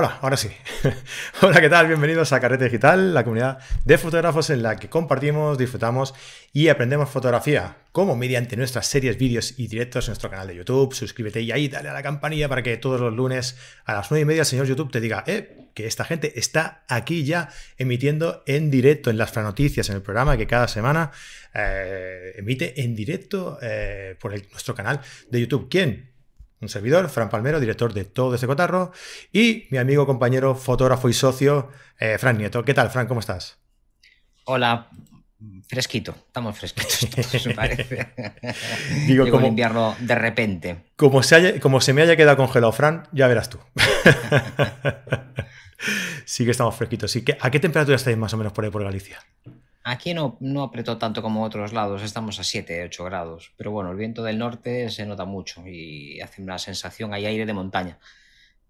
Hola, ahora sí. Hola, ¿qué tal? Bienvenidos a Carrete Digital, la comunidad de fotógrafos en la que compartimos, disfrutamos y aprendemos fotografía, como mediante nuestras series, vídeos y directos en nuestro canal de YouTube. Suscríbete y ahí dale a la campanilla para que todos los lunes a las 9 y media el señor YouTube te diga, eh, que esta gente está aquí ya emitiendo en directo en las noticias en el programa que cada semana eh, emite en directo eh, por nuestro canal de YouTube. ¿Quién? Un servidor, Fran Palmero, director de Todo ese cotarro, y mi amigo, compañero, fotógrafo y socio, eh, Fran Nieto. ¿Qué tal, Fran? ¿Cómo estás? Hola, fresquito, estamos fresquitos, me parece. Digo, como, el invierno de repente. Como se, como se me haya quedado congelado, Fran, ya verás tú. sí que estamos fresquitos. Sí ¿A qué temperatura estáis más o menos por ahí por Galicia? Aquí no, no apretó tanto como otros lados, estamos a 7, 8 grados, pero bueno, el viento del norte se nota mucho y hace una sensación, hay aire de montaña.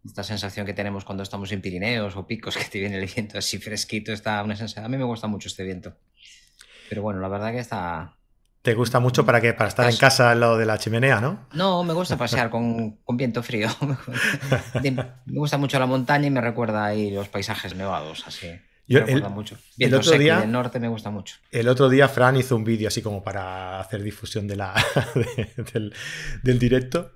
Esta sensación que tenemos cuando estamos en Pirineos o picos, que te viene el viento así fresquito, está una sensación. A mí me gusta mucho este viento. Pero bueno, la verdad que está. ¿Te gusta mucho para qué? Para estar en casa al lado de la chimenea, ¿no? No, me gusta pasear con, con viento frío. me gusta mucho la montaña y me recuerda ahí los paisajes nevados, así el, mucho. el otro día, del norte me gusta mucho. El otro día Fran hizo un vídeo así como para hacer difusión de la, del, del, directo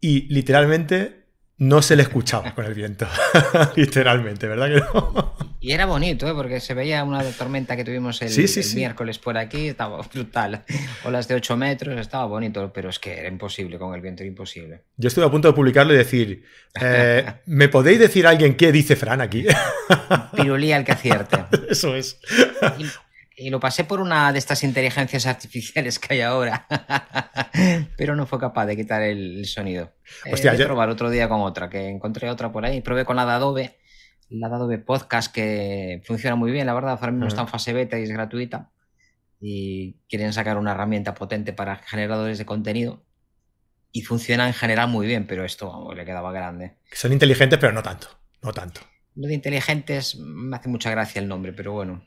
y literalmente no se le escuchaba con el viento. literalmente, ¿verdad que no? Y era bonito, ¿eh? porque se veía una tormenta que tuvimos el, miércoles por aquí, estaba brutal. Olas de 8 metros, estaba bonito, pero es que era imposible con el viento, era imposible. Yo estuve a punto de publicarlo y decir, eh, ¿me podéis decir alguien qué dice Fran aquí? Pirulía el que acierte. Eso es. Y, lo pasé por una de estas inteligencias artificiales que hay ahora, pero no fue capaz de quitar el, sonido. Hostia, eh, probar otro día con otra, que encontré otra por ahí, probé con la de Adobe la dado de Podcast que funciona muy bien, la verdad. Ahora mismo está en fase beta y es gratuita. Y quieren sacar una herramienta potente para generadores de contenido. Y funciona en general muy bien, pero esto le quedaba grande. Son inteligentes, pero no tanto. No tanto. Lo de inteligentes me hace mucha gracia el nombre, pero bueno.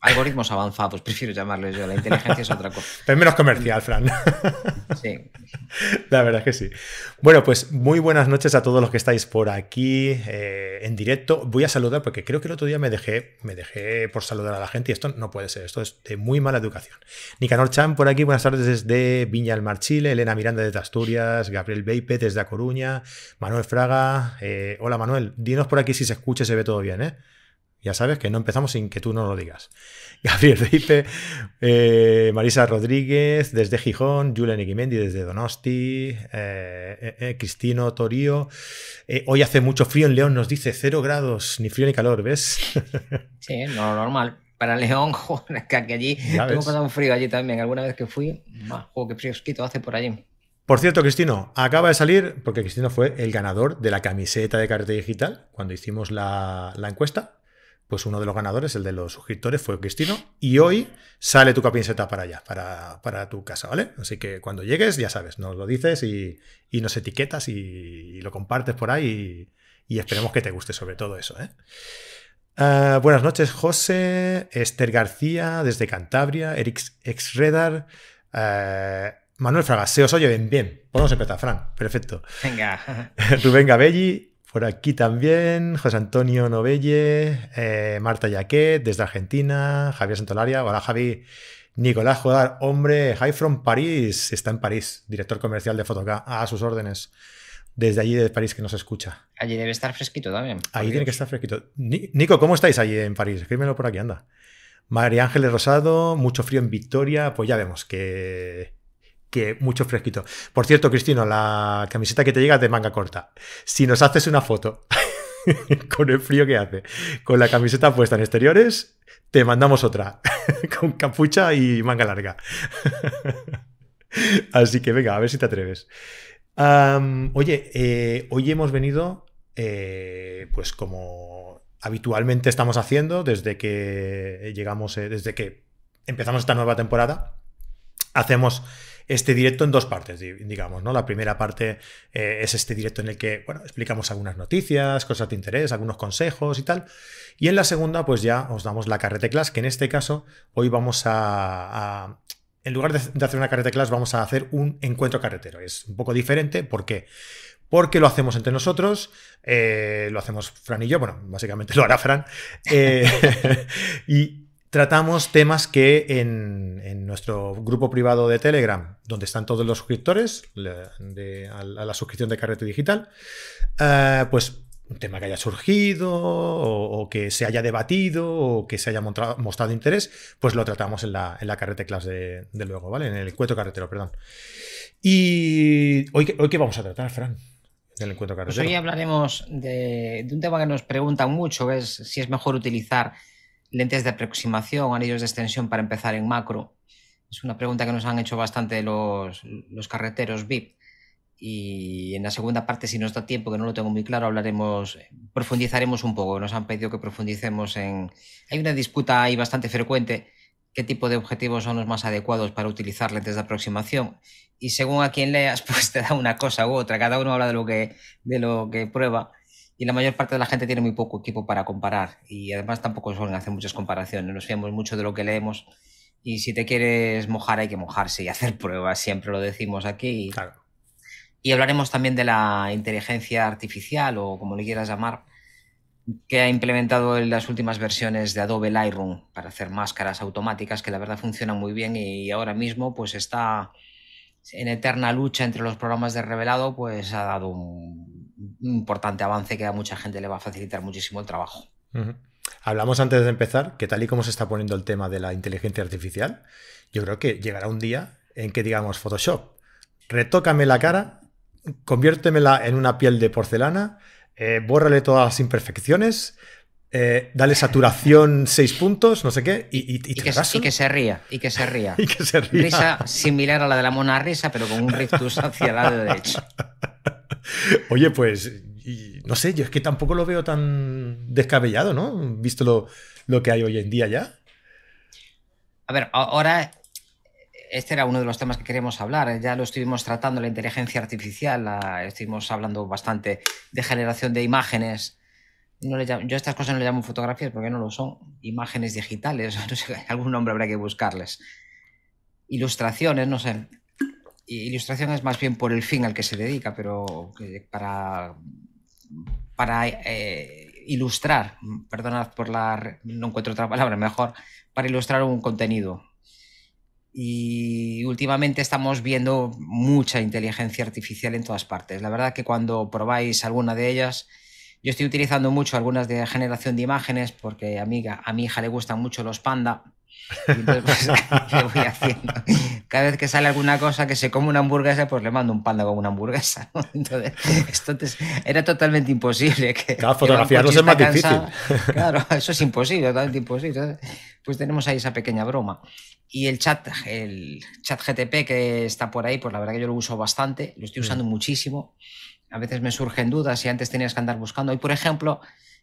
Algoritmos avanzados, prefiero llamarles yo. La inteligencia es otra cosa. Pero menos comercial, Fran. Sí. La verdad es que sí. Bueno, pues muy buenas noches a todos los que estáis por aquí eh, en directo. Voy a saludar porque creo que el otro día me dejé, me dejé por saludar a la gente y esto no puede ser. Esto es de muy mala educación. Nicanor Chan por aquí, buenas tardes desde Viña del Mar, Chile. Elena Miranda desde Asturias. Gabriel Beipe desde A Coruña. Manuel Fraga. Eh, hola Manuel, dinos por aquí si se escucha y se ve todo bien, ¿eh? Ya sabes que no empezamos sin que tú no lo digas. Gabriel Reipe, eh, Marisa Rodríguez desde Gijón, Julian Iquimendi desde Donosti, eh, eh, Cristino Torío. hoy hace mucho frío en León, nos dice cero grados, ni frío ni calor, ¿ves? sí, no, normal. Para León, joder, que allí tengo pasado un frío allí también. Alguna vez que fui, joder, qué frío hace por allí. Por cierto, Cristino, acaba de salir, porque Cristino fue el ganador de la camiseta de carrete digital cuando hicimos la, la encuesta pues uno de los ganadores, el de los suscriptores, fue Cristino. Y hoy sale tu camiseta para allá, para, tu casa, ¿vale? Así que cuando llegues, ya sabes, nos lo dices y, nos etiquetas y, lo compartes por ahí y, esperemos que te guste sobre todo eso, ¿eh? Ah, buenas noches, José, Esther García desde Cantabria, Eric Exredar, uh, Manuel Fraga, se os oye bien, bien. Podemos empezar, Fran, perfecto. Venga. Rubén Gabelli, por aquí también, José Antonio Novelle, eh, Marta Yaquet, desde Argentina, Javier Santolaria, hola Javi, Nicolás Jodar, hombre, High from París, está en París, director comercial de Fotoca, a sus órdenes, desde allí de París que nos escucha. Allí debe estar fresquito también. Ahí tiene que estar fresquito. Nico, ¿cómo estáis allí en París? Escríbelo por aquí, anda. María Ángeles Rosado, mucho frío en Victoria, pues ya vemos que que mucho fresquito. Por cierto, Cristino, la camiseta que te llega es de manga corta. Si nos haces una foto con el frío que hace, con la camiseta puesta en exteriores, te mandamos otra, con capucha y manga larga. Así que venga, a ver si te atreves. oye, eh, hoy hemos venido, eh, pues como habitualmente estamos haciendo desde que llegamos, eh, desde que empezamos esta nueva temporada, hacemos este directo en dos partes, digamos, ¿no? La primera parte eh, es este directo en el que, bueno, explicamos algunas noticias, cosas de interés, algunos consejos y tal. Y en la segunda, pues ya os damos la carrete class, que en este caso hoy vamos a, en lugar de, hacer una carrete class, vamos a hacer un encuentro carretero. Es un poco diferente, ¿por qué? porque lo hacemos entre nosotros, eh, lo hacemos Fran y yo, bueno, básicamente lo hará Fran, eh, y tratamos temas que en, nuestro grupo privado de Telegram, donde están todos los suscriptores a, la suscripción de Carrete Digital, eh, pues un tema que haya surgido o, que se haya debatido o que se haya mostrado, interés, pues lo tratamos en la, en la Carrete Class de, luego, ¿vale? En el encuentro carretero, perdón. Y hoy, hoy ¿qué vamos a tratar, Fran? En el encuentro carretero. Pues hoy hablaremos de, un tema que nos preguntan mucho, que es si es mejor utilizar lentes de aproximación, anillos de extensión para empezar en macro. Es una pregunta que nos han hecho bastante los, los carreteros VIP. Y en la segunda parte, si nos da tiempo, que no lo tengo muy claro, hablaremos, profundizaremos un poco. Nos han pedido que profundicemos en. Hay una disputa ahí bastante frecuente. ¿Qué tipo de objetivos son los más adecuados para utilizar lentes de aproximación? Y según a quien leas, pues te da una cosa u otra. Cada uno habla de lo que, de lo que prueba. Y la mayor parte de la gente tiene muy poco equipo para comparar. Y además tampoco suelen hacer muchas comparaciones. Nos fiamos mucho de lo que leemos. Y si te quieres mojar, hay que mojarse y hacer pruebas. Siempre lo decimos aquí. Claro y hablaremos también de la inteligencia artificial o como le quieras llamar, que ha implementado en las últimas versiones de Adobe Lightroom para hacer máscaras automáticas que la verdad funcionan muy bien y ahora mismo pues está en eterna lucha entre los programas de revelado, pues ha dado un importante avance que a mucha gente le va a facilitar muchísimo el trabajo. Hablamos antes de empezar que tal y como se está poniendo el tema de la inteligencia artificial, yo creo que llegará un día en que digamos Photoshop, retócame la cara conviértemela en una piel de porcelana, eh, bórrale todas las imperfecciones, eh, dale saturación 6 puntos, no sé qué, y, y, que, se ría, y que se ría. y que se ría. Risa similar a la de la mona risa, pero con un rictus hacia el lado derecho. Oye, pues, no sé, yo es que tampoco lo veo tan descabellado, ¿no? Visto lo, lo que hay hoy en día ya. A ver, ahora este era uno de los temas que queríamos hablar. Ya lo estuvimos tratando, la inteligencia artificial, estuvimos hablando bastante de generación de imágenes. yo estas cosas no le llamo fotografías porque no lo son. Imágenes digitales, no sé, algún nombre habrá que buscarles. Ilustraciones, no sé. Ilustración es más bien por el fin al que se dedica, pero para, para eh, ilustrar, perdonad por la... no encuentro otra palabra mejor, para ilustrar un contenido y últimamente estamos viendo mucha inteligencia artificial en todas partes. La verdad que cuando probáis alguna de ellas, yo estoy utilizando mucho algunas de generación de imágenes porque a mi, a mi hija le gustan mucho los panda. Y entonces, pues, voy haciendo? Cada vez que sale alguna cosa que se come una hamburguesa, pues le mando un panda con una hamburguesa. Entonces, esto era totalmente imposible. Que, claro, fotografiarlo es más difícil. Claro, eso es imposible, totalmente imposible. pues tenemos ahí esa pequeña broma. Y el chat, el chat GTP que está por ahí, pues la verdad que yo lo uso bastante, lo estoy mm. usando muchísimo. A veces me surgen dudas si antes tenías que andar buscando. Hoy, por ejemplo,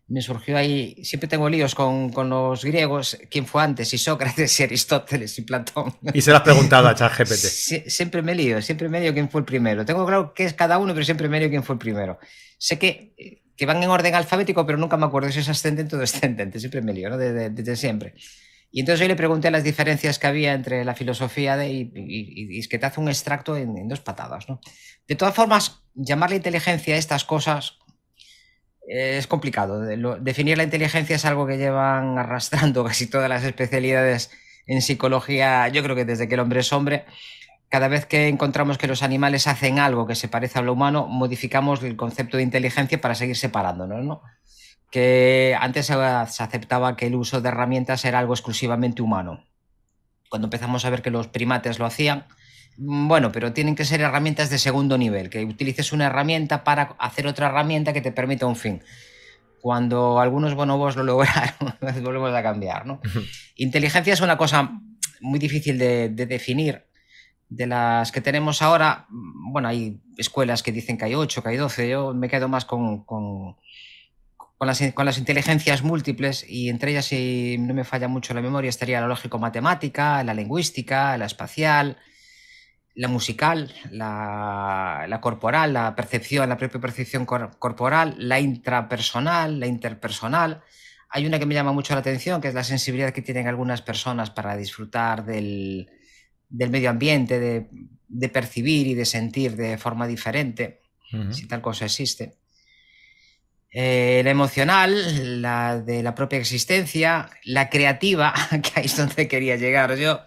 me surgió ahí, siempre tengo líos con, con, los griegos, quién fue antes, si Sócrates, si Aristóteles, y Platón. Y se lo has preguntado a ChatGPT. siempre me lío, siempre me lío quién fue el primero. Tengo claro qué es cada uno, pero siempre me lío quién fue el primero. Sé que, que van en orden alfabético, pero nunca me acuerdo si es ascendente o descendente, siempre me lío, ¿no? Desde, desde siempre. Y entonces yo le pregunté las diferencias que había entre la filosofía de, y, es que te hace un extracto en, dos patadas. ¿no? De todas formas, llamarle inteligencia a estas cosas es complicado. definir la inteligencia es algo que llevan arrastrando casi todas las especialidades en psicología, yo creo que desde que el hombre es hombre. Cada vez que encontramos que los animales hacen algo que se parece a lo humano, modificamos el concepto de inteligencia para seguir separándonos. ¿no? que antes se aceptaba que el uso de herramientas era algo exclusivamente humano. Cuando empezamos a ver que los primates lo hacían, bueno, pero tienen que ser herramientas de segundo nivel, que utilices una herramienta para hacer otra herramienta que te permita un fin. Cuando algunos bonobos lo lograron, volvemos a cambiar. ¿no? Inteligencia es una cosa muy difícil de, definir. De las que tenemos ahora, mm, bueno, hay escuelas que dicen que hay 8, que hay 12, yo me quedo más con con las, inteligencias múltiples y entre ellas, si no me falla mucho la memoria, estaría la lógico-matemática, la lingüística, la espacial, la musical, la, corporal, la percepción, la propia percepción corporal, la intrapersonal, la interpersonal. Hay una que me llama mucho la atención, que es la sensibilidad que tienen algunas personas para disfrutar del, medio ambiente, de, de percibir y de sentir de forma diferente si tal cosa existe. Eh, la emocional, la de la propia existencia, la creativa, que ahí es donde quería llegar yo.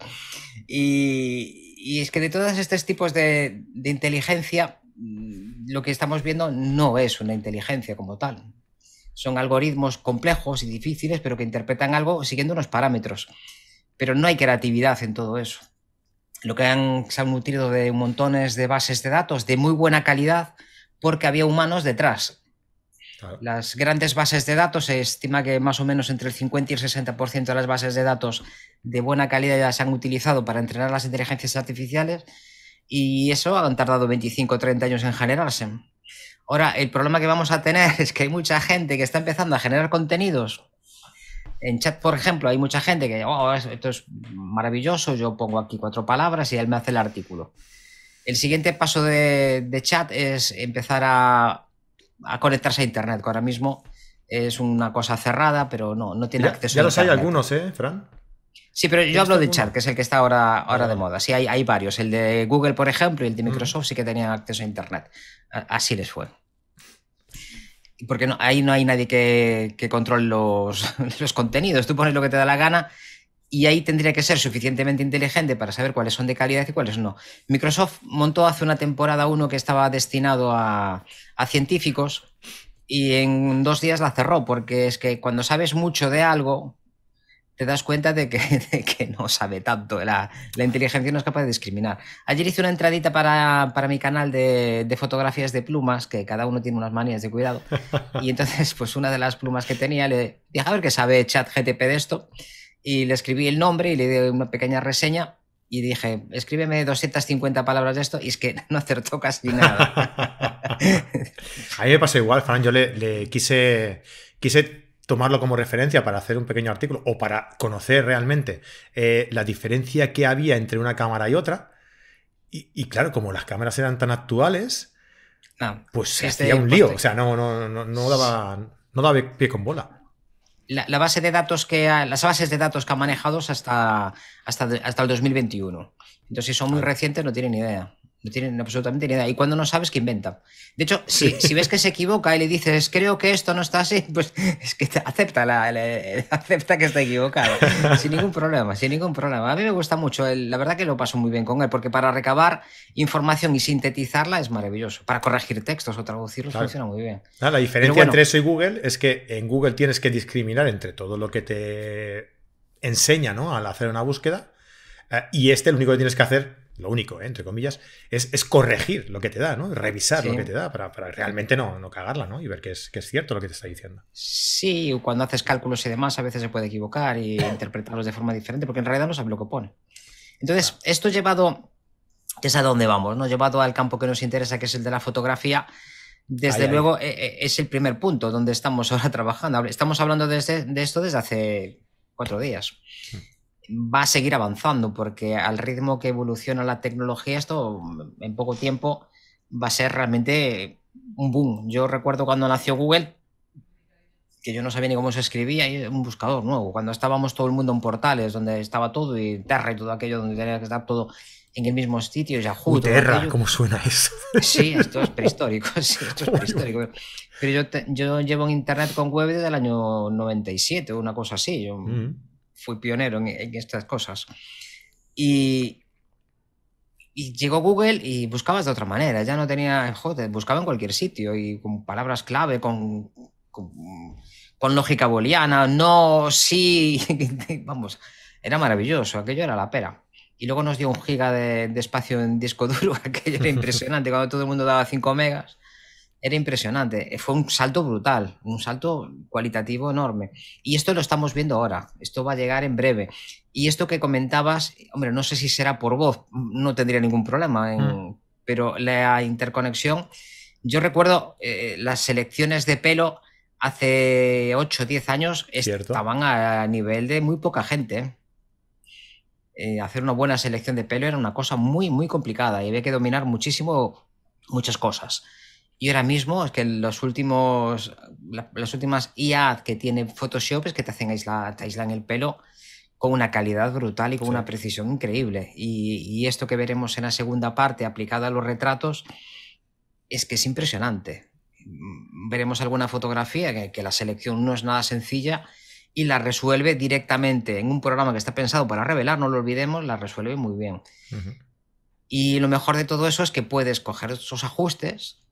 Y, es que de todos estos tipos de, de, inteligencia, mm, lo que estamos viendo no es una inteligencia como tal. Son algoritmos complejos y difíciles, pero que interpretan algo siguiendo unos parámetros. Pero no hay creatividad en todo eso. Lo que han, se han nutrido de montones de bases de datos de muy buena calidad porque había humanos detrás las grandes bases de datos, se estima que más o menos entre el 50 y el 60% de las bases de datos de buena calidad ya se han utilizado para entrenar las inteligencias artificiales y eso han tardado 25 o 30 años en generarse. Ahora, el problema que vamos a tener es que hay mucha gente que está empezando a generar contenidos. En chat, por ejemplo, hay mucha gente que, oh, esto es maravilloso, yo pongo aquí cuatro palabras y él me hace el artículo. El siguiente paso de chat es empezar a a conectarse a Internet, que ahora mismo es una cosa cerrada, pero no, no tiene acceso ya los hay algunos, ¿eh, Fran? Sí, pero yo hablo de chat, que es el que está ahora, ahora de moda. Sí, hay, hay varios. El de Google, por ejemplo, y el de Microsoft sí que tenían acceso a Internet. Así les fue. Porque no, ahí no hay nadie que, que controle los, los contenidos. Tú pones lo que te da la gana y ahí tendría que ser suficientemente inteligente para saber cuáles son de calidad y cuáles no. Microsoft montó hace una temporada uno que estaba destinado a, científicos y en dos días la cerró, porque es que cuando sabes mucho de algo, te das cuenta de que, que no sabe tanto. La, la, inteligencia no es capaz de discriminar. Ayer hice una entradita para, para mi canal de, de, fotografías de plumas, que cada uno tiene unas manías de cuidado. Y entonces, pues una de las plumas que tenía, le dije a ver qué sabe chat GTP de esto y le escribí el nombre y le di una pequeña reseña y dije, escríbeme 250 palabras de esto y es que no acertó casi nada. a mí me pasa igual, Fran, yo le, quise, quise tomarlo como referencia para hacer un pequeño artículo o para conocer realmente eh, la diferencia que había entre una cámara y otra. Y, claro, como las cámaras eran tan actuales, ah, pues se este hacía un lío. O sea, no, no, no, no, daba, no daba pie con bola la, base de datos que las bases de datos que han manejado hasta, hasta, hasta el 2021. Entonces, si son muy recientes, no tienen ni idea. No tienen absolutamente ni idea. Y cuando no sabes, que inventa. De hecho, si, si, ves que se equivoca y le dices, creo que esto no está así, pues es que acepta, la, acepta que está equivocado. sin ningún problema, sin ningún problema. A mí me gusta mucho. la verdad que lo paso muy bien con él, porque para recabar información y sintetizarla es maravilloso. Para corregir textos o traducirlos funciona muy bien. Ah, la diferencia entre eso y Google es que en Google tienes que discriminar entre todo lo que te enseña ¿no? al hacer una búsqueda. Eh, y este lo único que tienes que hacer lo único, ¿eh? entre comillas, es, corregir lo que te da, ¿no? Revisar lo que te da para, realmente no, no, cagarla, ¿no? Y ver que es, que es cierto lo que te está diciendo. Sí, cuando haces cálculos y demás, a veces se puede equivocar y interpretarlos de forma diferente, porque en realidad no sabe lo que pone. Entonces, esto llevado, que es a dónde vamos, ¿no? Llevado al campo que nos interesa, que es el de la fotografía, desde luego e, e, es el primer punto donde estamos ahora trabajando. Estamos hablando de, de esto desde hace cuatro días. Mm va a seguir avanzando porque al ritmo que evoluciona la tecnología, esto en poco tiempo va a ser realmente un boom. Yo recuerdo cuando nació Google, que yo no sabía ni cómo se escribía, y un buscador nuevo. Cuando estábamos todo el mundo en portales, donde estaba todo, y Terra y todo aquello, donde tenía que estar todo en el mismo sitio, Yahoo. Terra, ¿cómo suena eso? Sí, esto es prehistórico, sí, esto es prehistórico. Pero yo, yo llevo en Internet con web desde el año 97, una cosa así. Yo, mm fui pionero en, estas cosas. Y, y llegó Google y buscabas de otra manera, ya no tenía, joder, buscaba en cualquier sitio y con palabras clave, con, con, lógica booleana, no, sí, vamos, era maravilloso, aquello era la pera. Y luego nos dio un giga de, de espacio en disco duro, aquello era impresionante, cuando todo el mundo daba 5 megas era impresionante. Eh, fue un salto brutal, un salto cualitativo enorme. Y esto lo estamos viendo ahora. Esto va a llegar en breve. Y esto que comentabas, hombre, no sé si será por voz, no tendría ningún problema, mm. pero la interconexión. Yo recuerdo eh, las selecciones de pelo hace 8 o 10 años estaban a nivel de muy poca gente. Eh, hacer una buena selección de pelo era una cosa muy, muy complicada y había que dominar muchísimo muchas cosas. Y ahora mismo es que los últimos, las últimas IA que tiene Photoshop es que te hacen aislar, te aislan el pelo con una calidad brutal y con una precisión increíble. Y, esto que veremos en la segunda parte aplicado a los retratos es que es impresionante. Veremos alguna fotografía que, la selección no es nada sencilla y la resuelve directamente en un programa que está pensado para revelar, no lo olvidemos, la resuelve muy bien. Y lo mejor de todo eso es que puedes coger esos ajustes,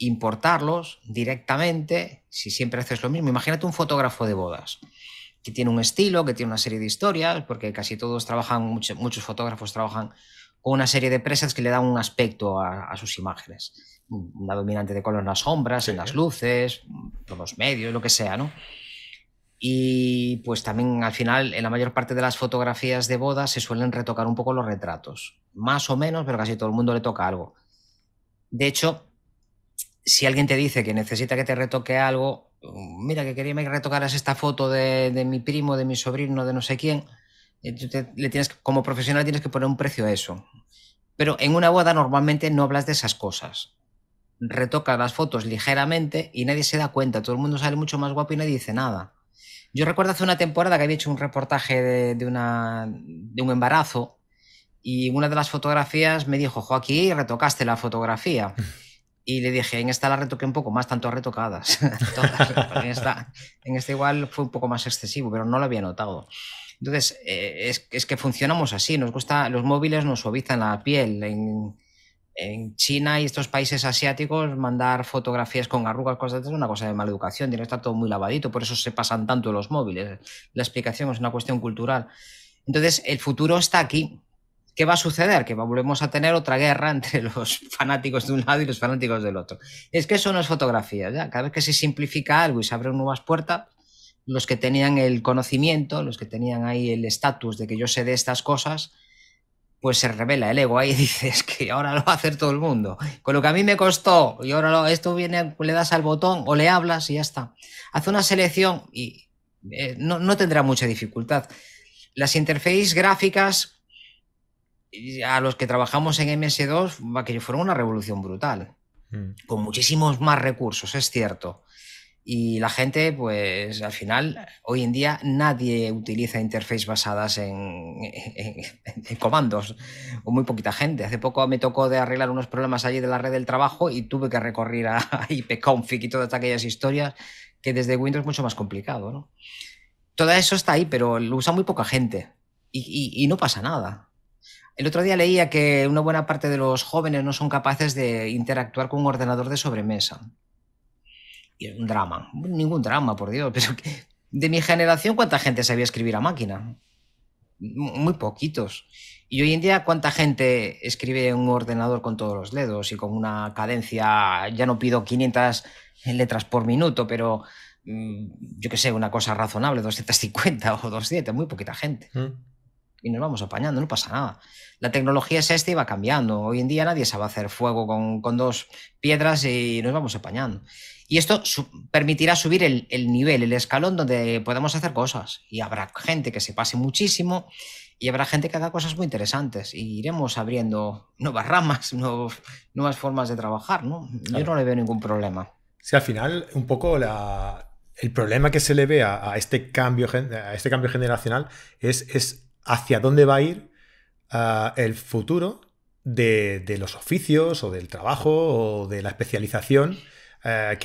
importarlos directamente, si siempre haces lo mismo. Imagínate un fotógrafo de bodas que tiene un estilo, que tiene una serie de historias, porque casi todos trabajan, muchos, fotógrafos trabajan con una serie de presas que le dan un aspecto a, sus imágenes. Una dominante de color en las sombras, en las luces, en los medios, lo que sea, ¿no? Y pues también al final, en la mayor parte de las fotografías de bodas se suelen retocar un poco los retratos. Más o menos, pero casi todo el mundo le toca algo. De hecho, si alguien te dice que necesita que te retoque algo, mira, que quería que retocaras esta foto de, mi primo, de mi sobrino, de no sé quién, le tienes, como profesional tienes que poner un precio a eso. Pero en una boda normalmente no hablas de esas cosas. Retocas las fotos ligeramente y nadie se da cuenta. Todo el mundo sale mucho más guapo y nadie dice nada. Yo recuerdo hace una temporada que había hecho un reportaje de, una, de un embarazo y una de las fotografías me dijo, Joaquín, retocaste la fotografía. Y le dije, en esta la retoqué un poco más, tanto retocadas. en, esta, igual fue un poco más excesivo, pero no lo había notado. Entonces, eh, es, es, que funcionamos así, nos gusta, los móviles nos suavizan la piel. En, China y estos países asiáticos mandar fotografías con arrugas, cosas es una cosa de mala educación, tiene que estar todo muy lavadito, por eso se pasan tanto los móviles. La explicación es una cuestión cultural. Entonces, el futuro está aquí. ¿Qué va a suceder? Que volvemos a tener otra guerra entre los fanáticos de un lado y los fanáticos del otro. Es que eso no es fotografía. Cada vez que se simplifica algo y se abren nuevas puertas, los que tenían el conocimiento, los que tenían ahí el estatus de que yo sé de estas cosas, pues se revela el ego ahí y dices que ahora lo va a hacer todo el mundo. Con lo que a mí me costó, y ahora esto viene, le das al botón o le hablas y ya está. Hace una selección y eh, no, tendrá mucha dificultad. Las interfaces gráficas, a los que trabajamos en MS2, que fueron una revolución brutal, mm. con muchísimos más recursos, es cierto. Y la gente, pues al final, hoy en día nadie utiliza interfaces basadas en, comandos, o muy poquita gente. Hace poco me tocó de arreglar unos problemas allí de la red del trabajo y tuve que recurrir a, ipconfig y todas aquellas historias que desde Windows es mucho más complicado. ¿no? Todo eso está ahí, pero lo usa muy poca gente y, y no pasa nada. El otro día leía que una buena parte de los jóvenes no son capaces de interactuar con un ordenador de sobremesa un drama. Ningún drama, por Dios. Pero de mi generación, ¿cuánta gente sabía escribir a máquina? Muy poquitos. Y hoy en día, ¿cuánta gente escribe en un ordenador con todos los dedos y con una cadencia? Ya no pido 500 letras por minuto, pero mm, yo qué sé, una cosa razonable, 250 o 200, muy poquita gente. Mm. Y nos vamos apañando, no pasa nada. La tecnología es esta y va cambiando. Hoy en día nadie sabe hacer fuego con, con dos piedras y nos vamos apañando. Y esto permitirá subir el, nivel, el escalón donde podemos hacer cosas. Y habrá gente que se pase muchísimo y habrá gente que haga cosas muy interesantes. Y iremos abriendo nuevas ramas, nuevas formas de trabajar. ¿no? Yo no le veo ningún problema. Sí, al final, un poco el problema que se le ve a, este, cambio, a este cambio generacional es, es hacia dónde va a ir ah, el futuro de, los oficios o del trabajo o de la especialización eh,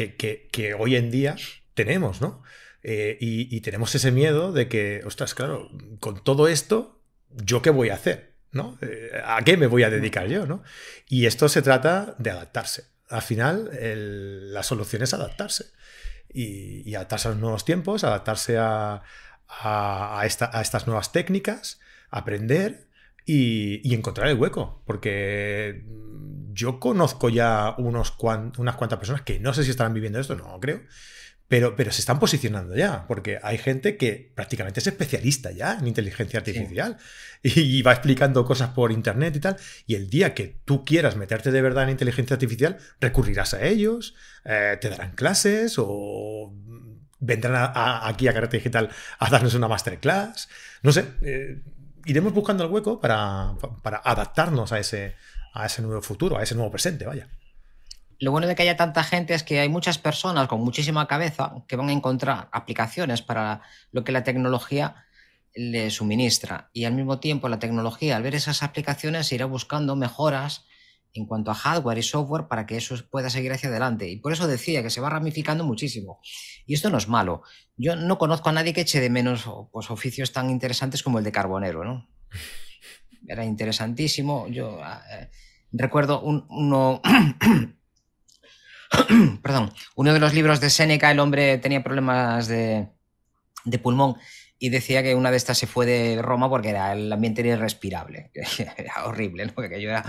que, hoy en día tenemos, ¿no? Eh, y, tenemos ese miedo de que, ostras, claro, con todo esto, ¿yo qué voy a hacer? ¿no? Eh, ¿A qué me voy a dedicar yo? ¿no? Y esto se trata de adaptarse. Al final, la solución es adaptarse. Y, adaptarse a los nuevos tiempos, adaptarse a, a, estas nuevas técnicas, aprender y, encontrar el hueco. Porque yo conozco ya unos unas cuantas personas que no sé si estarán viviendo esto, no creo, pero, pero se están posicionando ya, porque hay gente que prácticamente es especialista ya en inteligencia artificial y, va explicando cosas por internet y tal, y el día que tú quieras meterte de verdad en inteligencia artificial, recurrirás a ellos, eh, te darán clases o vendrán aquí a Karate Digital a darnos una masterclass, no sé. Eh, iremos buscando el hueco para, para adaptarnos a ese, a ese nuevo futuro, a ese nuevo presente, vaya. Lo bueno de que haya tanta gente es que hay muchas personas con muchísima cabeza que van a encontrar aplicaciones para lo que la tecnología le suministra. Y al mismo tiempo la tecnología, al ver esas aplicaciones, irá buscando mejoras en cuanto a hardware y software para que eso pueda seguir hacia adelante. Y por eso decía que se va ramificando muchísimo. Y esto no es malo. Yo no conozco a nadie que eche de menos pues, oficios tan interesantes como el de carbonero, ¿no? Era interesantísimo. Yo eh, recuerdo uno... perdón, uno de los libros de Seneca, el hombre tenía problemas de, de pulmón y decía que una de estas se fue de Roma porque era, el ambiente era irrespirable, era horrible, ¿no? que yo era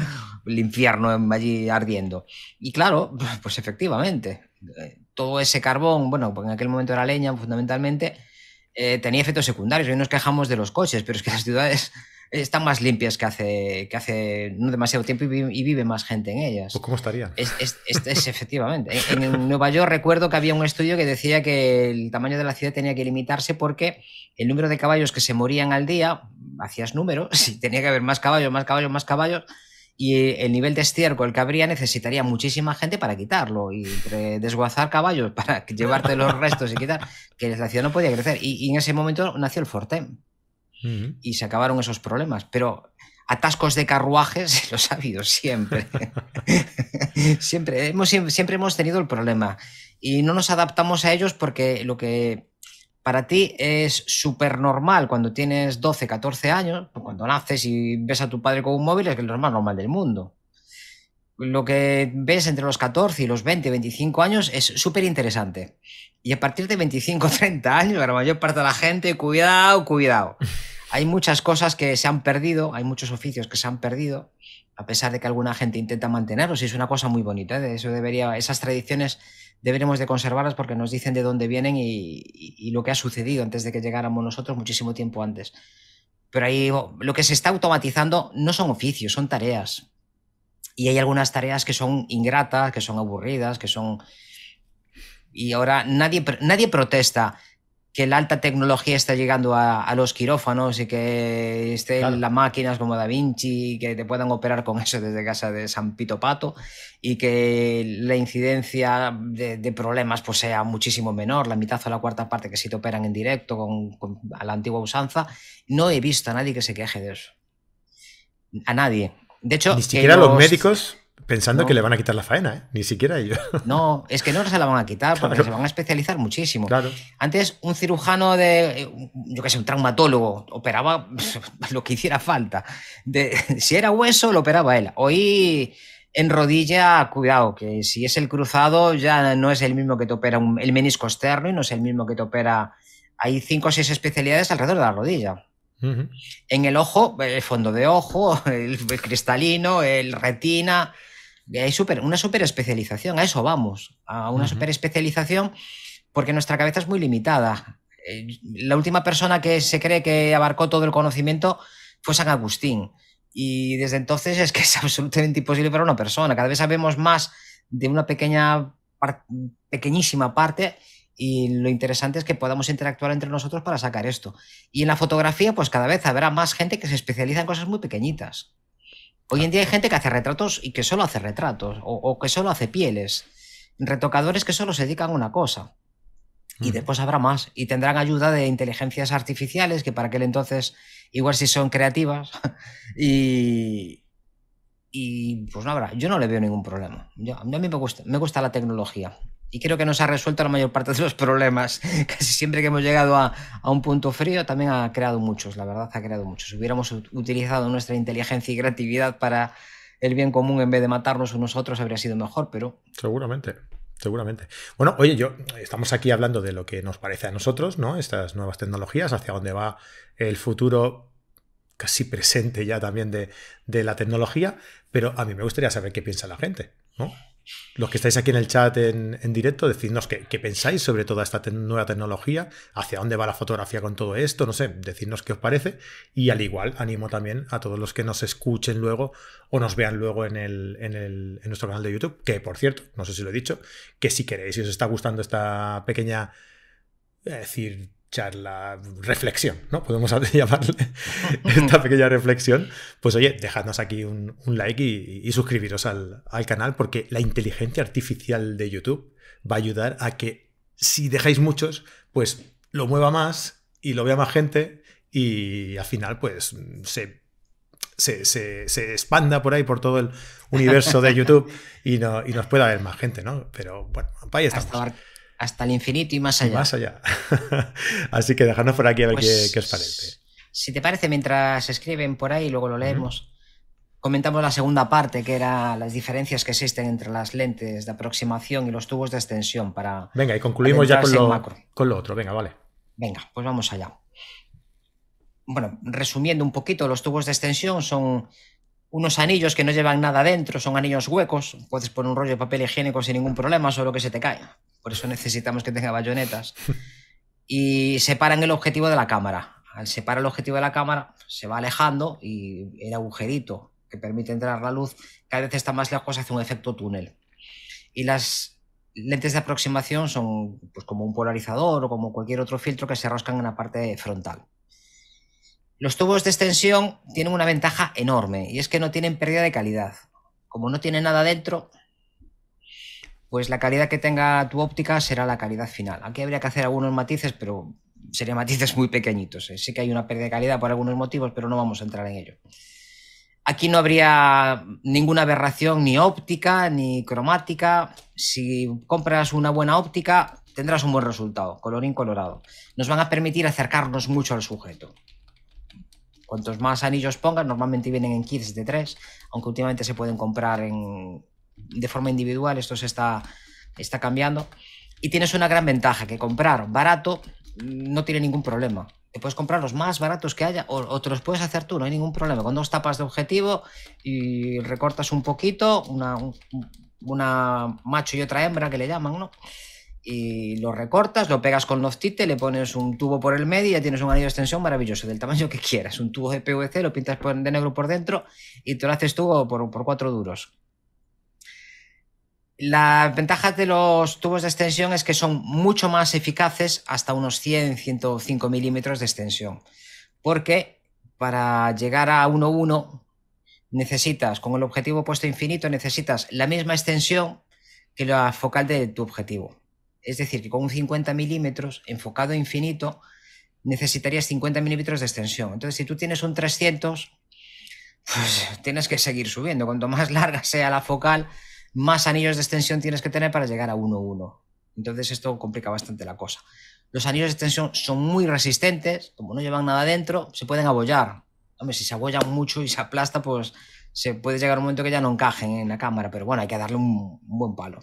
el infierno allí ardiendo. Y claro, pues efectivamente, eh, todo ese carbón, bueno, porque en aquel momento era leña fundamentalmente, eh, tenía efectos secundarios. Hoy nos quejamos de los coches, pero es que las ciudades están más limpias que hace, que hace no demasiado tiempo y vive, más gente en ellas. Pues ¿Cómo estaría? Es, es, efectivamente. En, Nueva York recuerdo que había un estudio que decía que el tamaño de la ciudad tenía que limitarse porque el número de caballos que se morían al día, hacías números, y tenía que haber más caballos, más caballos, más caballos, y el nivel de estiércol que habría necesitaría muchísima gente para quitarlo y desguazar caballos para llevarte los restos y quitar, que la ciudad no podía crecer. Y, y en ese momento nació el Fortem y se acabaron esos problemas. Pero atascos de carruajes los ha habido siempre. siempre, hemos, siempre hemos tenido el problema y no nos adaptamos a ellos porque lo que para ti es súper normal cuando tienes 12, 14 años, cuando naces y ves a tu padre con un móvil, es lo más normal del mundo. Lo que ves entre los 14 y los 20, 25 años es súper interesante. Y a partir de 25, 30 años, la mayor parte de la gente, cuidado, cuidado. Hay muchas cosas que se han perdido, hay muchos oficios que se han perdido, a pesar de que alguna gente intenta mantenerlos, y es una cosa muy bonita. ¿eh? Eso debería, esas tradiciones deberíamos de conservarlas porque nos dicen de dónde vienen y, lo que ha sucedido antes de que llegáramos nosotros, muchísimo tiempo antes. Pero ahí lo que se está automatizando no son oficios, son tareas. Y hay algunas tareas que son ingratas, que son aburridas, que son y ahora nadie, nadie protesta que la alta tecnología está llegando a, los quirófanos y que estén las máquinas como Da Vinci, que te puedan operar con eso desde casa de San Pito Pato y que la incidencia de, problemas pues sea muchísimo menor, la mitad o la cuarta parte que si te operan en directo con, a la antigua usanza. No he visto a nadie que se queje de eso. A nadie. De hecho, ni siquiera los médicos Pensando que le van a quitar la faena, ¿eh? ni siquiera ellos. No, es que no se la van a quitar porque se van a especializar muchísimo. Claro. Antes, un cirujano de, yo qué sé, un traumatólogo, operaba lo que hiciera falta. De, si era hueso, lo operaba él. Hoy en rodilla, cuidado, que si es el cruzado, ya no es el mismo que te opera el menisco externo y no es el mismo que te opera. Hay cinco o seis especialidades alrededor de la rodilla. En el ojo, el fondo de ojo, el cristalino, el retina hay super, una super especialización, a eso vamos, a una super especialización porque nuestra cabeza es muy limitada. Eh, la última persona que se cree que abarcó todo el conocimiento fue San Agustín. Y desde entonces es que es absolutamente imposible para una persona. Cada vez sabemos más de una pequeña, pequeñísima parte y lo interesante es que podamos interactuar entre nosotros para sacar esto. Y en la fotografía, pues cada vez habrá más gente que se especializa en cosas muy pequeñitas. Hoy en día hay gente que hace retratos y que solo hace retratos, o, que solo hace pieles. Retocadores que solo se dedican a una cosa. Y después habrá más. Y tendrán ayuda de inteligencias artificiales, que para aquel entonces igual sí son creativas. y, y pues no habrá. Yo no le veo ningún problema. a mí me gusta, me gusta la tecnología y creo que nos ha resuelto la mayor parte de los problemas. Casi siempre que hemos llegado a, un punto frío también ha creado muchos, la verdad ha creado muchos. Si hubiéramos utilizado nuestra inteligencia y creatividad para el bien común en vez de matarnos unos a otros habría sido mejor, pero... Seguramente. Seguramente. Bueno, oye, yo estamos aquí hablando de lo que nos parece a nosotros, ¿no? Estas nuevas tecnologías, hacia dónde va el futuro casi presente ya también de, de la tecnología, pero a mí me gustaría saber qué piensa la gente, ¿no? Los que estáis aquí en el chat en, directo, decidnos qué, pensáis sobre toda esta nueva tecnología, hacia dónde va la fotografía con todo esto, no sé, decidnos qué os parece. Y al igual, animo también a todos los que nos escuchen luego o nos vean luego en, el, en, el, en nuestro canal de YouTube, que por cierto, no sé si lo he dicho, que si queréis, si os está gustando esta pequeña, decir, charla, reflexión, ¿no? Podemos llamarle esta pequeña reflexión. Pues oye, dejadnos aquí un, like y, suscribiros al, canal porque la inteligencia artificial de YouTube va a ayudar a que si dejáis muchos, pues lo mueva más y lo vea más gente y al final pues se se, expanda por ahí, por todo el universo de YouTube y, no, y nos pueda ver más gente, ¿no? Pero bueno, ahí estamos. Hasta, el infinito y más allá. más allá. Así que dejadnos por aquí a ver qué, qué, os parece. Si te parece, mientras escriben por ahí, luego lo leemos. Comentamos la segunda parte, que era las diferencias que existen entre las lentes de aproximación y los tubos de extensión para... Venga, y concluimos ya con lo, con lo otro. Venga, vale. Venga, pues vamos allá bueno, resumiendo un poquito, los tubos de extensión son unos anillos que no llevan nada dentro, son anillos huecos, puedes poner un rollo de papel higiénico sin ningún problema, solo que se te cae. Por eso necesitamos que tenga bayonetas. Y separan el objetivo de la cámara. Al separar el objetivo de la cámara, se va alejando y el agujerito que permite entrar la luz cada vez está más lejos, hace un efecto túnel. Y las lentes de aproximación son pues, como un polarizador o como cualquier otro filtro que se roscan en la parte frontal. Los tubos de extensión tienen una ventaja enorme y es que no tienen pérdida de calidad. Como no tiene nada dentro, pues la calidad que tenga tu óptica será la calidad final. Aquí habría que hacer algunos matices, pero serían matices muy pequeñitos. ¿eh? Sí que hay una pérdida de calidad por algunos motivos, pero no vamos a entrar en ello. Aquí no habría ninguna aberración ni óptica ni cromática. Si compras una buena óptica, tendrás un buen resultado, colorín colorado. Nos van a permitir acercarnos mucho al sujeto. Cuantos más anillos pongas, normalmente vienen en kits de tres, aunque últimamente se pueden comprar en, de forma individual, esto se está, está cambiando. Y tienes una gran ventaja, que comprar barato no tiene ningún problema. Te puedes comprar los más baratos que haya o, te los puedes hacer tú, no hay ningún problema. Con dos tapas de objetivo y recortas un poquito, una, una macho y otra hembra que le llaman, ¿no? Y lo recortas, lo pegas con Loftite, le pones un tubo por el medio y ya tienes un anillo de extensión maravilloso, del tamaño que quieras. Un tubo de PVC, lo pintas de negro por dentro y te lo haces tú por, cuatro duros. La ventaja de los tubos de extensión es que son mucho más eficaces hasta unos 100, 105 milímetros de extensión. Porque para llegar a 1.1 necesitas, con el objetivo puesto infinito, necesitas la misma extensión que la focal de tu objetivo. Es decir, que con un 50 milímetros enfocado infinito necesitarías 50 milímetros de extensión. Entonces, si tú tienes un 300, pues tienes que seguir subiendo. Cuanto más larga sea la focal, más anillos de extensión tienes que tener para llegar a 1,1. Entonces, esto complica bastante la cosa. Los anillos de extensión son muy resistentes, como no llevan nada dentro, se pueden abollar. Hombre, si se abollan mucho y se aplasta, pues se puede llegar un momento que ya no encajen en la cámara, pero bueno, hay que darle un buen palo.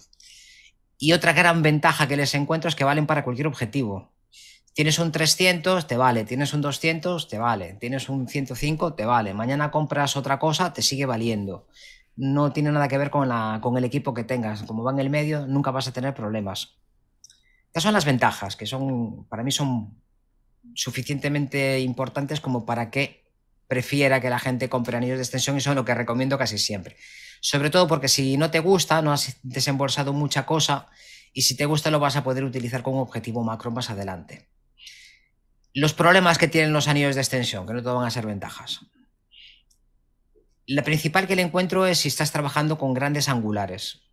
Y otra gran ventaja que les encuentro es que valen para cualquier objetivo. Tienes un 300, te vale. Tienes un 200, te vale. Tienes un 105, te vale. Mañana compras otra cosa, te sigue valiendo. No tiene nada que ver con, la, con el equipo que tengas. Como va en el medio, nunca vas a tener problemas. Estas son las ventajas, que son, para mí son suficientemente importantes como para que prefiera que la gente compre anillos de extensión y es lo que recomiendo casi siempre. Sobre todo porque si no te gusta, no has desembolsado mucha cosa y si te gusta lo vas a poder utilizar como objetivo macro más adelante. Los problemas que tienen los anillos de extensión, que no todo van a ser ventajas. La principal que le encuentro es si estás trabajando con grandes angulares.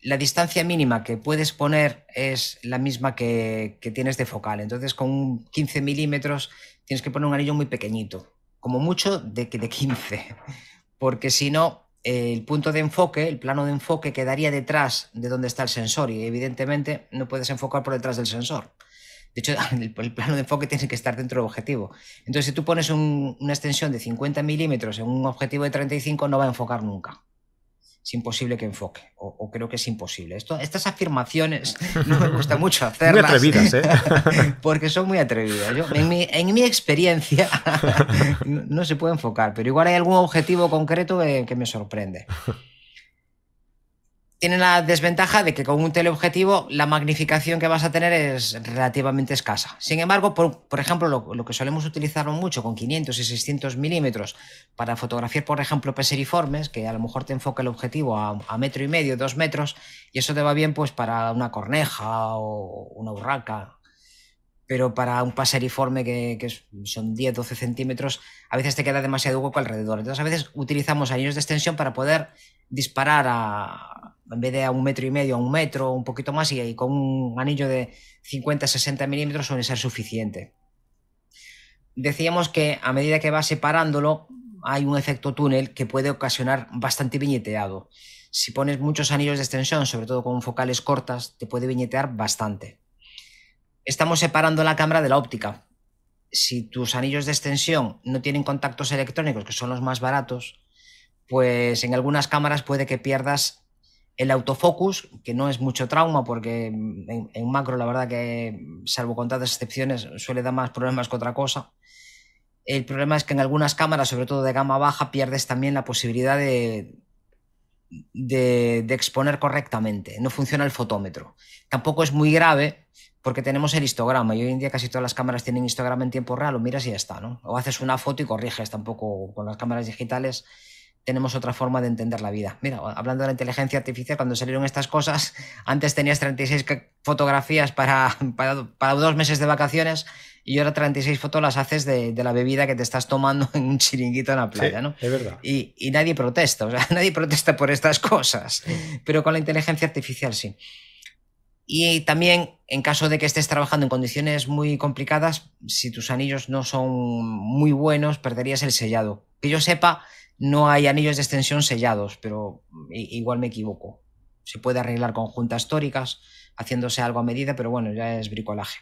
La distancia mínima que puedes poner es la misma que, tienes de focal. Entonces, con 15 milímetros tienes que poner un anillo muy pequeñito, como mucho de, de 15, porque si no, el punto de enfoque, el plano de enfoque quedaría detrás de donde está el sensor y evidentemente no puedes enfocar por detrás del sensor. De hecho, el, plano de enfoque tiene que estar dentro del objetivo. Entonces, si tú pones una extensión de 50 milímetros en un objetivo de 35, no va a enfocar nunca es imposible que enfoque, o, creo que es imposible. Esto, estas afirmaciones no me gusta mucho hacerlas. Muy atrevidas, ¿eh? Porque son muy atrevidas. en, mi, experiencia no, se puede enfocar, pero igual hay algún objetivo concreto que me sorprende tiene la desventaja de que con un teleobjetivo la magnificación que vas a tener es relativamente escasa. Sin embargo, por, ejemplo, lo, que solemos utilizar mucho con 500 y 600 milímetros para fotografiar, por ejemplo, peseriformes, que a lo mejor te enfoca el objetivo a, metro y medio, dos metros, y eso te va bien pues para una corneja o una urraca. Pero para un paseriforme que, son 10-12 centímetros, a veces te queda demasiado hueco alrededor. Entonces, a veces utilizamos anillos de extensión para poder disparar a, en vez de a un metro y medio, a un metro, un poquito más, y, con un anillo de 50-60 milímetros suele ser suficiente. Decíamos que a medida que vas separándolo, hay un efecto túnel que puede ocasionar bastante viñeteado. Si pones muchos anillos de extensión, sobre todo con focales cortas, te puede viñetear bastante. Estamos separando la cámara de la óptica. Si tus anillos de extensión no tienen contactos electrónicos, que son los más baratos, pues en algunas cámaras puede que pierdas el autofocus, que no es mucho trauma porque en, macro la verdad que, salvo contadas excepciones, suele dar más problemas que otra cosa. El problema es que en algunas cámaras, sobre todo de gama baja, pierdes también la posibilidad de, de, exponer correctamente. No funciona el fotómetro. Tampoco es muy grave porque tenemos el histograma y hoy en día casi todas las cámaras tienen histograma en tiempo real, lo miras y ya está, ¿no? O haces una foto y corriges, tampoco con las cámaras digitales tenemos otra forma de entender la vida. Mira, hablando de la inteligencia artificial, cuando salieron estas cosas, antes tenías 36 fotografías para, para, dos meses de vacaciones y ahora 36 fotos las haces de, la bebida que te estás tomando en un chiringuito en la playa, ¿no? Es verdad. Y, y, nadie protesta, o sea, nadie protesta por estas cosas, pero con la inteligencia artificial sí. Y también, en caso de que estés trabajando en condiciones muy complicadas, si tus anillos no son muy buenos, perderías el sellado. Que yo sepa, no hay anillos de extensión sellados, pero igual me equivoco. Se puede arreglar con juntas tóricas, haciéndose algo a medida, pero bueno, ya es bricolaje.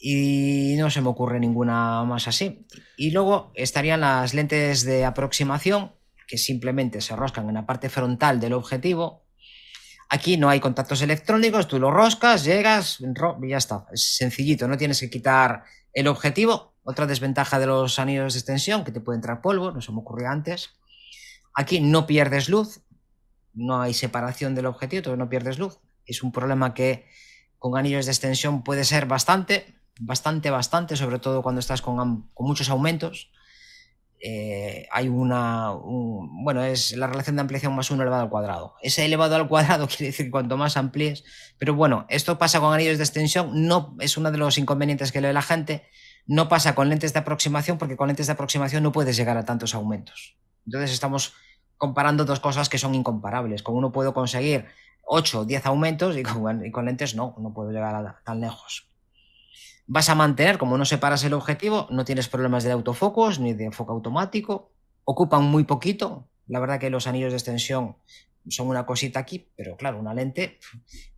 Y no se me ocurre ninguna más así. Y luego estarían las lentes de aproximación, que simplemente se roscan en la parte frontal del objetivo. Aquí no hay contactos electrónicos, tú lo roscas, llegas y ya está. Es sencillito, no tienes que quitar el objetivo otra desventaja de los anillos de extensión, que te puede entrar polvo, no se me ocurrió antes. Aquí no pierdes luz, no hay separación del objetivo, entonces no pierdes luz. Es un problema que con anillos de extensión puede ser bastante, bastante, bastante, sobre todo cuando estás con, muchos aumentos. Eh, hay una, bueno, es la relación de ampliación más uno elevado al cuadrado. Ese elevado al cuadrado quiere decir cuanto más amplíes, pero bueno, esto pasa con anillos de extensión, no es uno de los inconvenientes que le ve la gente, no pasa con lentes de aproximación porque con lentes de aproximación no puedes llegar a tantos aumentos. Entonces estamos comparando dos cosas que son incomparables. Con uno puedo conseguir 8 o 10 aumentos y con, lentes no, no puedo llegar a, tan lejos. Vas a mantener, como no separas el objetivo, no tienes problemas de autofocus ni de enfoque automático, ocupan muy poquito. La verdad que los anillos de extensión son una cosita aquí, pero claro, una lente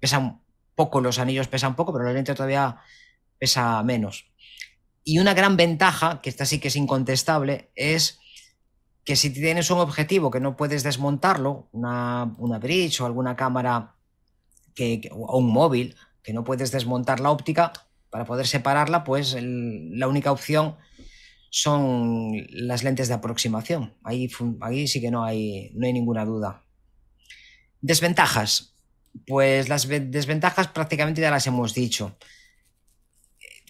pesa poco, los anillos pesan poco, pero la lente todavía pesa menos. Y una gran ventaja, que esta sí que es incontestable, es que si tienes un objetivo que no puedes desmontarlo, una, una bridge o alguna cámara o un móvil, que no puedes desmontar la óptica, para poder separarla, pues la única opción son las lentes de aproximación. Ahí, ahí sí que no hay, no hay ninguna duda. Desventajas. Pues las desventajas prácticamente ya las hemos dicho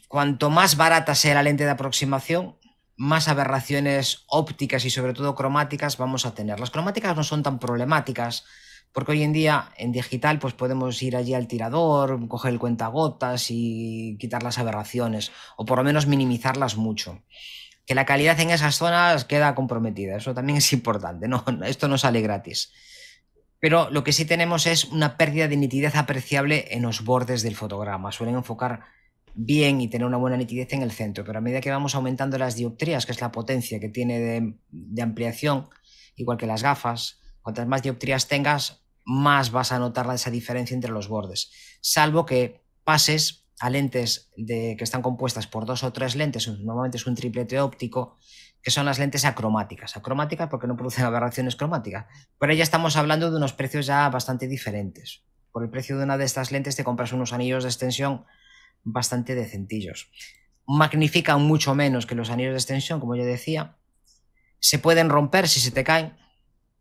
cuanto más barata sea la lente de aproximación, más aberraciones ópticas y sobre todo cromáticas vamos a tener. Las cromáticas no son tan problemáticas porque hoy en día en digital pues podemos ir allí al tirador, coger el cuentagotas y quitar las aberraciones o por lo menos minimizarlas mucho. Que la calidad en esas zonas queda comprometida, eso también es importante, no, esto no sale gratis. Pero lo que sí tenemos es una pérdida de nitidez apreciable en los bordes del fotograma. Suelen enfocar bien y tener una buena nitidez en el centro, pero a medida que vamos aumentando las dioptrías, que es la potencia que tiene de, ampliación, igual que las gafas, cuantas más dioptrías tengas, más vas a notar esa diferencia entre los bordes. Salvo que pases a lentes de, que están compuestas por dos o tres lentes, normalmente es un triplete óptico, que son las lentes acromáticas. Acromáticas porque no producen aberraciones cromáticas. Pero ya estamos hablando de unos precios ya bastante diferentes. Por el precio de una de estas lentes te compras unos anillos de extensión bastante decentillos. Magnifican mucho menos que los anillos de extensión, como yo decía. Se pueden romper si se te caen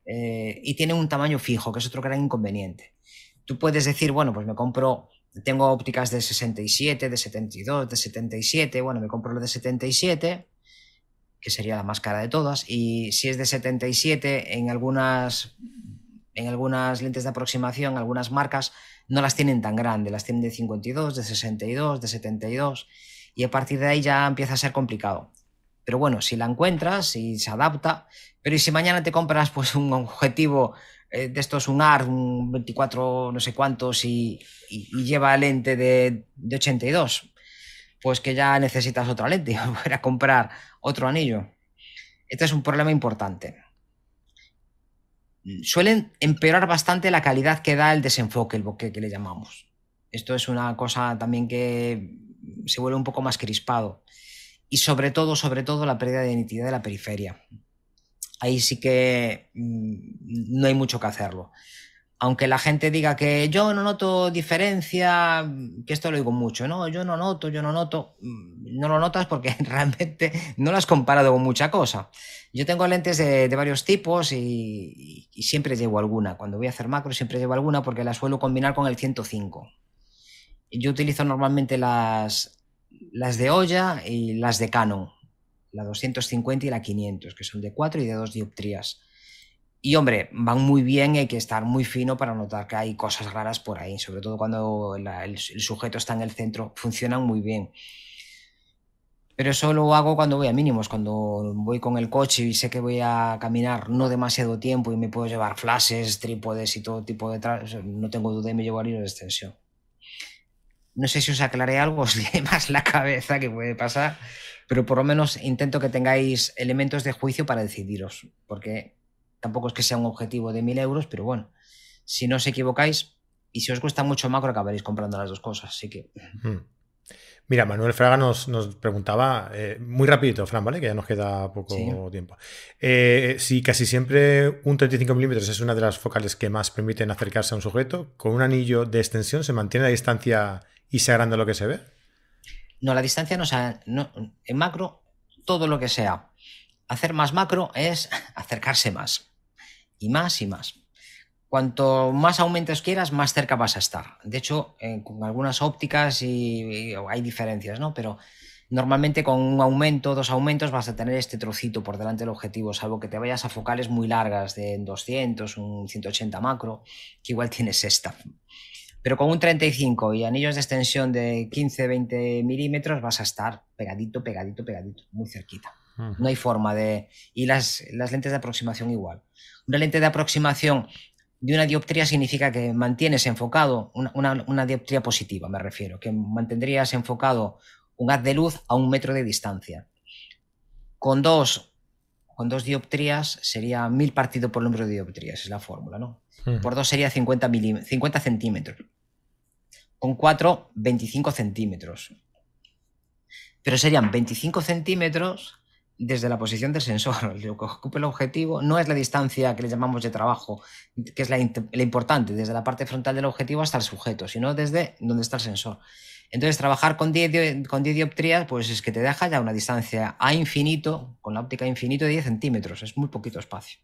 eh, y tienen un tamaño fijo, que es otro gran inconveniente. Tú puedes decir, bueno, pues me compro, tengo ópticas de 67, de 72, de 77, bueno, me compro lo de 77, que sería la más cara de todas, y si es de 77, en algunas, en algunas lentes de aproximación, algunas marcas, no las tienen tan grandes, las tienen de 52, de 62, de 72 y a partir de ahí ya empieza a ser complicado. Pero bueno, si la encuentras y se adapta, pero y si mañana te compras pues un objetivo eh, de estos, un AR, un 24 no sé cuántos y, lleva lente de, 82, pues que ya necesitas otra lente, volver a comprar otro anillo. Este es un problema importante. Suelen empeorar bastante la calidad que da el desenfoque, el bokeh que le llamamos. Esto es una cosa también que se vuelve un poco más crispado. Y sobre todo, sobre todo, la pérdida de nitidez de la periferia. Ahí sí que mm, no hay mucho que hacerlo aunque la gente diga que yo no noto diferencia, que esto lo digo mucho, ¿no? Yo no noto, yo no noto, mm, no lo notas porque realmente no lo has comparado con mucha cosa. Yo tengo lentes de, varios tipos y, siempre llevo alguna. Cuando voy a hacer macro siempre llevo alguna porque la suelo combinar con el 105. Yo utilizo normalmente las, las de olla y las de Canon, la 250 y la 500, que son de 4 y de 2 dioptrías. Y hombre, van muy bien y hay que estar muy fino para notar que hay cosas raras por ahí, sobre todo cuando el, sujeto está en el centro, funcionan muy bien. Pero eso lo hago cuando voy a mínimos, cuando voy con el coche y sé que voy a caminar no demasiado tiempo y me puedo llevar flashes, trípodes y todo tipo de... No tengo duda de me llevar de extensión. No sé si os aclaré algo, os lié más la cabeza que puede pasar, pero por lo menos intento que tengáis elementos de juicio para decidiros, porque Tampoco es que sea un objetivo de mil euros, pero bueno, si no os equivocáis y si os cuesta mucho macro, acabaréis comprando las dos cosas. Así que. Hmm. Mira, Manuel Fraga nos, preguntaba, eh, muy rapidito, Fran, ¿vale? Que ya nos queda poco tiempo. Eh, si casi siempre un 35 milímetros es una de las focales que más permiten acercarse a un sujeto, ¿con un anillo de extensión se mantiene la distancia y se agranda lo que se ve? No, la distancia no, se, no en macro, todo lo que sea hacer más macro es acercarse más y más y más. Cuanto más aumentos quieras, más cerca vas a estar. De hecho, eh, con algunas ópticas y, hay diferencias, ¿no? Pero normalmente con un aumento, dos aumentos, vas a tener este trocito por delante del objetivo, salvo que te vayas a focales muy largas de 200, un 180 macro, que igual tienes esta. Pero con un 35 y anillos de extensión de 15-20 milímetros vas a estar pegadito, pegadito, pegadito, muy cerquita. No hay forma de... Y las, las lentes de aproximación igual. Una lente de aproximación de una dioptría significa que mantienes enfocado una, dioptría positiva, me refiero, que mantendrías enfocado un haz de luz a un metro de distancia. Con dos, con dos dioptrías sería mil partido por número de dioptrías, es la fórmula, ¿no? Por dos sería 50, 50 centímetros. Con cuatro, 25 centímetros. Pero serían 25 centímetros desde la posición del sensor. Lo que ocupa el objetivo no es la distancia que le llamamos de trabajo, que es la, importante, desde la parte frontal del objetivo hasta el sujeto, sino desde donde está el sensor. Entonces, trabajar con 10, con dioptrías, pues es que te deja ya una distancia a infinito, con la óptica infinito de 10 centímetros. Es muy poquito espacio.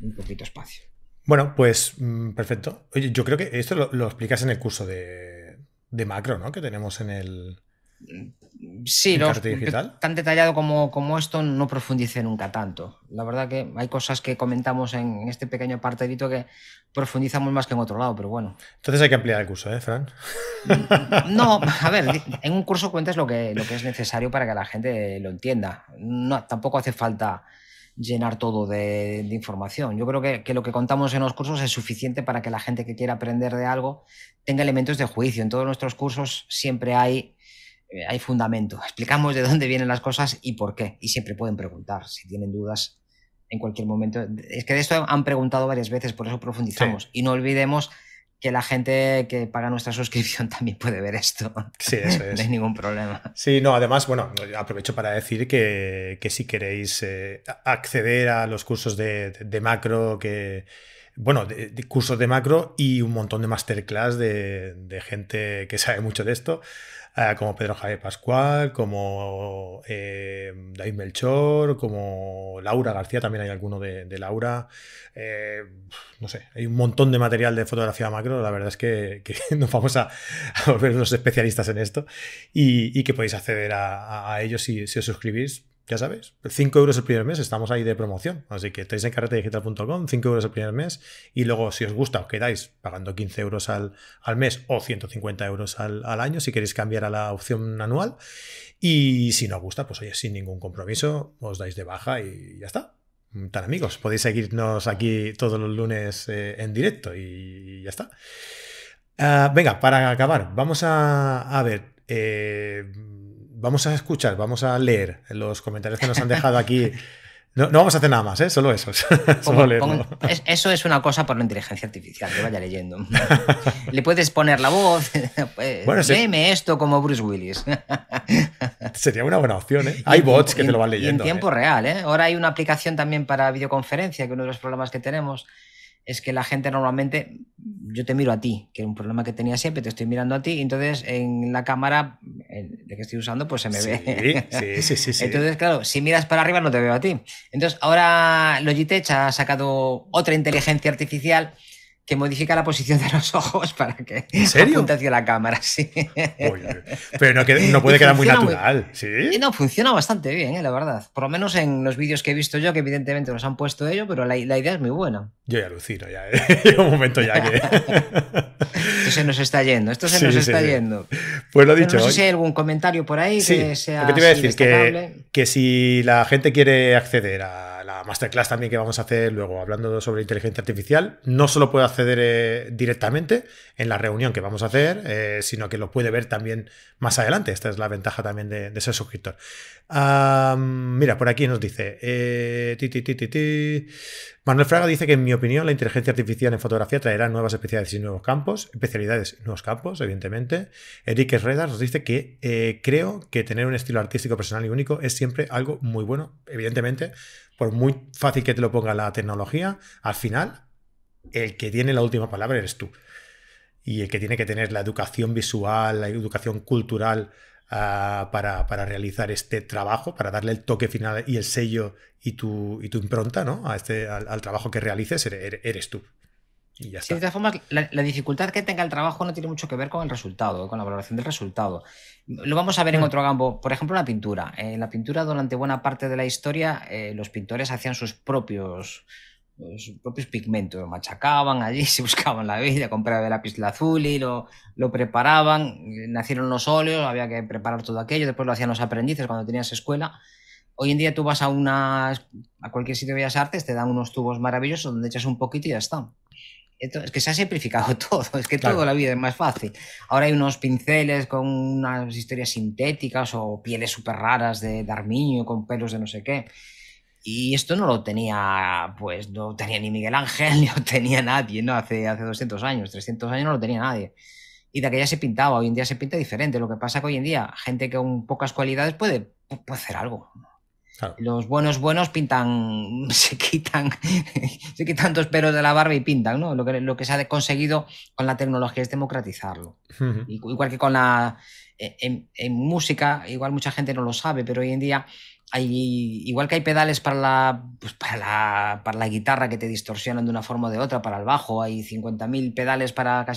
Muy poquito espacio. Bueno, pues mm, perfecto. Oye, yo creo que esto lo, explicas en el curso de, de macro, ¿no? Que tenemos en el, Sí, tan detallado como, como, esto no profundice nunca tanto. La verdad que hay cosas que comentamos en este pequeño partidito que profundizamos más que en otro lado, pero bueno. Entonces hay que ampliar el curso, ¿eh, Fran? No, a ver, en un curso cuentas lo que, lo que es necesario para que la gente lo entienda. No, tampoco hace falta llenar todo de, información. Yo creo que, que, lo que contamos en los cursos es suficiente para que la gente que quiera aprender de algo tenga elementos de juicio. En todos nuestros cursos siempre hay eh, hay fundamento. Explicamos de dónde vienen las cosas y por qué. Y siempre pueden preguntar si tienen dudas en cualquier momento. Es que de esto han preguntado varias veces, por eso profundizamos. Y no olvidemos que la gente que paga nuestra suscripción también puede ver esto. Sí, eso es. no hay ningún problema. Sí, no, además, bueno, aprovecho para decir que, si queréis eh, acceder a los cursos de, macro, que bueno, cursos de macro y un montón de masterclass de, de gente que sabe mucho de esto. Ah, como Pedro Javier Pascual, como eh, David Melchor, como Laura García, también hay alguno de, Laura. Eh, no sé, hay un montón de material de fotografía macro, la verdad es que, nos vamos a, volver los especialistas en esto y, que podéis acceder a, ellos si os suscribís ya sabes, 5 euros el primer mes, estamos ahí de promoción. Así que estáis en carretedigital.com, 5 euros el primer mes. Y luego, si os gusta, os quedáis pagando 15 euros al, mes o 150 euros al, año si queréis cambiar a la opción anual. Y si no os gusta, pues oye, sin ningún compromiso, os dais de baja y ya está. Tan amigos, podéis seguirnos aquí todos los lunes eh, en directo y ya está. Ah, venga, para acabar, vamos a, ver. Eh, vamos a escuchar, vamos a leer los comentarios que nos han dejado aquí no, vamos a hacer nada más, ¿eh? solo eso. eso es una cosa por la inteligencia artificial, que vaya leyendo. Le puedes poner la voz, pues, bueno, léeme esto como Bruce Willis. Sería una buena opción, ¿eh? Hay bots que te lo van leyendo. en tiempo ¿eh? real, ¿eh? Ahora hay una aplicación también para videoconferencia, que uno de los problemas que tenemos es que la gente normalmente, yo te miro a ti, que es un problema que tenía siempre, te estoy mirando a ti, entonces en la cámara de que estoy usando, pues se me ve. Sí, sí, sí, sí, Entonces, claro, si miras para arriba no te veo a ti. Entonces, ahora Logitech ha sacado otra inteligencia artificial que modifica la posición de los ojos para que ¿En serio? apunte hacia la cámara, sí. pero no, puede quedar muy natural, ¿sí? No, funciona bastante bien, ¿eh? la verdad. Por lo menos en los vídeos que he visto yo, que evidentemente nos han puesto ello, pero la, idea es muy buena. Yo ya alucino, ya. ¿eh? un momento ya que... esto se nos está yendo, esto se nos está yendo. Pues lo dicho. no sé si hay algún comentario por ahí que sea. Lo que te iba a decir, que, que si la gente quiere acceder a la masterclass también que vamos a hacer luego hablando sobre inteligencia artificial, no solo puede acceder eh, directamente en la reunión que vamos a hacer, eh, sino que lo puede ver también más adelante. Esta es la ventaja también de, ser suscriptor. mira, por aquí nos dice, eh, Manuel Fraga dice que en mi opinión la inteligencia artificial en fotografía traerá nuevas especialidades y nuevos campos, especialidades y nuevos campos, evidentemente. Enrique Reda nos dice que creo que tener un estilo artístico personal y único es siempre algo muy bueno, evidentemente por muy fácil que te lo ponga la tecnología, al final el que tiene la última palabra eres tú. Y el que tiene que tener la educación visual, la educación cultural ah, para, realizar este trabajo, para darle el toque final y el sello y tu, y tu impronta ¿no? a este, al, trabajo que realices, eres, tú. Y ya está. de todas formas, la, la, dificultad que tenga el trabajo no tiene mucho que ver con el resultado, con la valoración del resultado. Lo vamos a ver en mm. otro campo. Por ejemplo, la pintura. En la pintura, durante buena parte de la historia, eh, los pintores hacían sus propios, sus propios pigmentos. machacaban allí, se buscaban la vida, compraban el lápiz azul y lo, lo preparaban. Nacieron los óleos, había que preparar todo aquello. Después lo hacían los aprendices cuando tenías escuela. Hoy en día tú vas a, una, a cualquier sitio de Bellas Artes, te dan unos tubos maravillosos donde echas un poquito y ya está es que se ha simplificado todo, es que toda la vida es más fácil. Ahora hay unos pinceles con unas historias sintéticas o pieles súper raras de, de con pelos de no sé qué. Y esto no lo tenía, pues no tenía ni Miguel Ángel, ni lo tenía nadie, ¿no? Hace, hace 200 años, 300 años no lo tenía nadie. Y de aquella se pintaba, hoy en día se pinta diferente. Lo que pasa que hoy en día, gente con pocas cualidades puede, puede hacer algo. Los buenos buenos pintan, se quitan, se quitan dos pelos de la barba y pintan, ¿no? Lo que, lo que se ha conseguido con la tecnología es democratizarlo. Igual que con la en, música, igual mucha gente no lo sabe, pero hoy en día hay, igual que hay pedales para la, pues para la, para la guitarra que te distorsionan de una forma o de otra, para el bajo, hay 50.000 pedales para casi